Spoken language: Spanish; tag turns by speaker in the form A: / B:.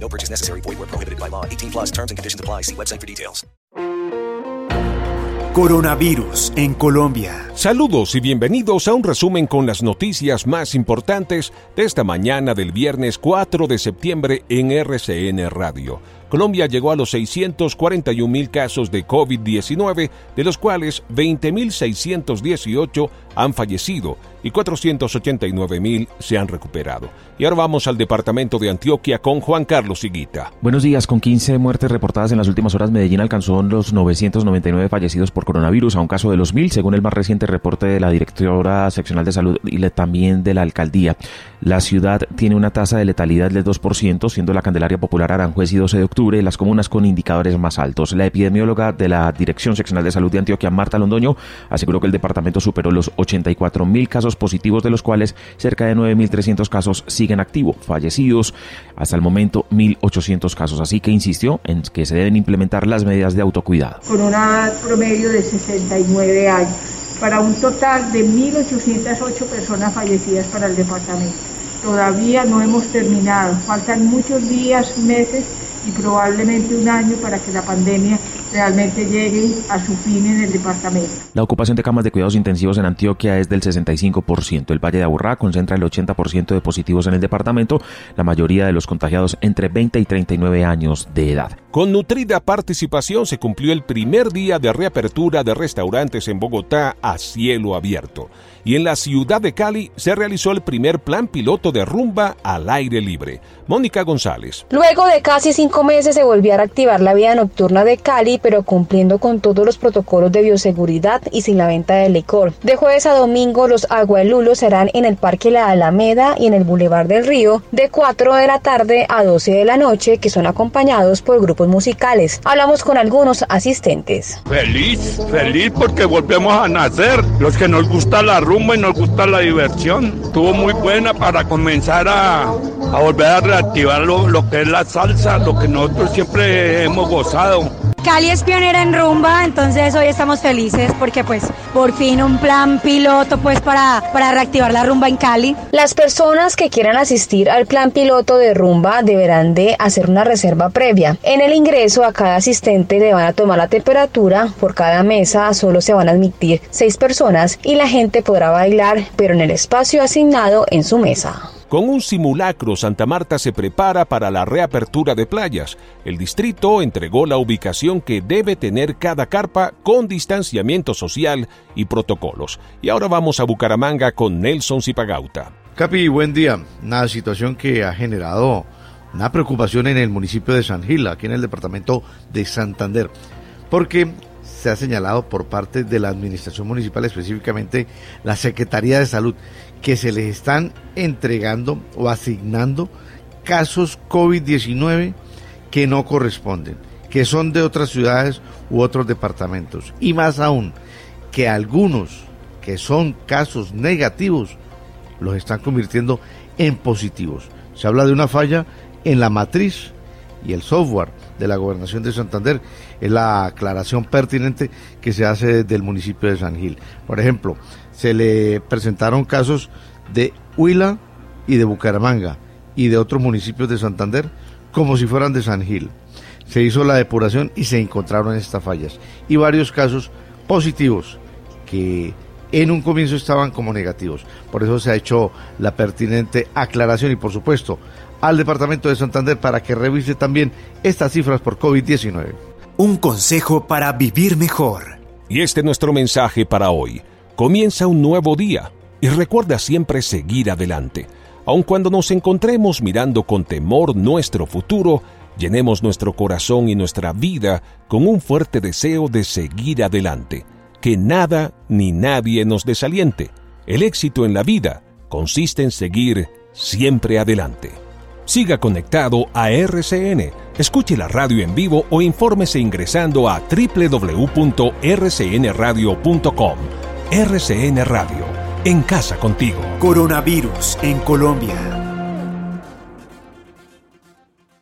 A: No purchase necessary. Void where prohibited by law. 18 plus terms and conditions apply. See website for details.
B: Coronavirus en Colombia.
C: Saludos y bienvenidos a un resumen con las noticias más importantes de esta mañana del viernes 4 de septiembre en RCN Radio. Colombia llegó a los 641 mil casos de COVID-19, de los cuales 20.618 han fallecido y 489 mil se han recuperado. Y ahora vamos al departamento de Antioquia con Juan Carlos Higuita.
D: Buenos días, con 15 muertes reportadas en las últimas horas, Medellín alcanzó los 999 fallecidos por coronavirus, a un caso de los mil, según el más reciente reporte de la directora seccional de salud y también de la alcaldía. La ciudad tiene una tasa de letalidad del 2%, siendo la Candelaria Popular Aranjuez y 12 de octubre las comunas con indicadores más altos. La epidemióloga de la Dirección Seccional de Salud de Antioquia, Marta Londoño, aseguró que el departamento superó los 84 mil casos positivos, de los cuales cerca de 9.300 casos siguen activos, fallecidos hasta el momento 1.800 casos. Así que insistió en que se deben implementar las medidas de autocuidado.
E: Con una promedio de 69 años para un total de 1.808 personas fallecidas para el departamento. Todavía no hemos terminado, faltan muchos días, meses y probablemente un año para que la pandemia realmente llegue a su fin en el departamento.
D: La ocupación de camas de cuidados intensivos en Antioquia es del 65%. El Valle de Aburrá concentra el 80% de positivos en el departamento, la mayoría de los contagiados entre 20 y 39 años de edad.
C: Con nutrida participación se cumplió el primer día de reapertura de restaurantes en Bogotá a cielo abierto. Y en la ciudad de Cali se realizó el primer plan piloto de rumba al aire libre. Mónica González.
F: Luego de casi cinco meses se volvió a reactivar la vida nocturna de Cali, pero cumpliendo con todos los protocolos de bioseguridad y sin la venta de licor. De jueves a domingo los agualulos serán en el Parque La Alameda y en el Boulevard del Río de 4 de la tarde a 12 de la noche, que son acompañados por grupos musicales. Hablamos con algunos asistentes.
G: Feliz, feliz porque volvemos a nacer. Los que nos gusta la rumba y nos gusta la diversión. Estuvo muy buena para comenzar a, a volver a reactivar lo, lo que es la salsa, lo que nosotros siempre hemos gozado.
H: Cali es pionera en rumba, entonces hoy estamos felices porque pues por fin un plan piloto pues para, para reactivar la rumba en Cali.
F: Las personas que quieran asistir al plan piloto de rumba deberán de hacer una reserva previa. En el ingreso a cada asistente le van a tomar la temperatura, por cada mesa solo se van a admitir seis personas y la gente podrá bailar pero en el espacio asignado en su mesa.
C: Con un simulacro, Santa Marta se prepara para la reapertura de playas. El distrito entregó la ubicación que debe tener cada carpa con distanciamiento social y protocolos. Y ahora vamos a Bucaramanga con Nelson Zipagauta.
I: Capi, buen día. Una situación que ha generado una preocupación en el municipio de San Gil, aquí en el departamento de Santander, porque se ha señalado por parte de la administración municipal, específicamente la Secretaría de Salud, que se les están entregando o asignando casos COVID-19 que no corresponden, que son de otras ciudades u otros departamentos. Y más aún, que algunos que son casos negativos los están convirtiendo en positivos. Se habla de una falla en la matriz y el software de la gobernación de Santander. Es la aclaración pertinente que se hace desde el municipio de San Gil. Por ejemplo, se le presentaron casos de Huila y de Bucaramanga y de otros municipios de Santander como si fueran de San Gil. Se hizo la depuración y se encontraron estas fallas y varios casos positivos que en un comienzo estaban como negativos. Por eso se ha hecho la pertinente aclaración y por supuesto al Departamento de Santander para que revise también estas cifras por COVID-19.
B: un consejo para vivir mejor.
C: Y este es nuestro mensaje para hoy. Comienza un nuevo día y recuerda siempre seguir adelante. Aun cuando nos encontremos mirando con temor nuestro futuro, llenemos nuestro corazón y nuestra vida con un fuerte deseo de seguir adelante. Que nada ni nadie nos desaliente. El éxito en la vida consiste en seguir siempre adelante. Siga conectado a RCN, escuche la radio en vivo o infórmese ingresando a www.rcnradio.com. RCN Radio, en casa contigo.
B: Coronavirus en Colombia.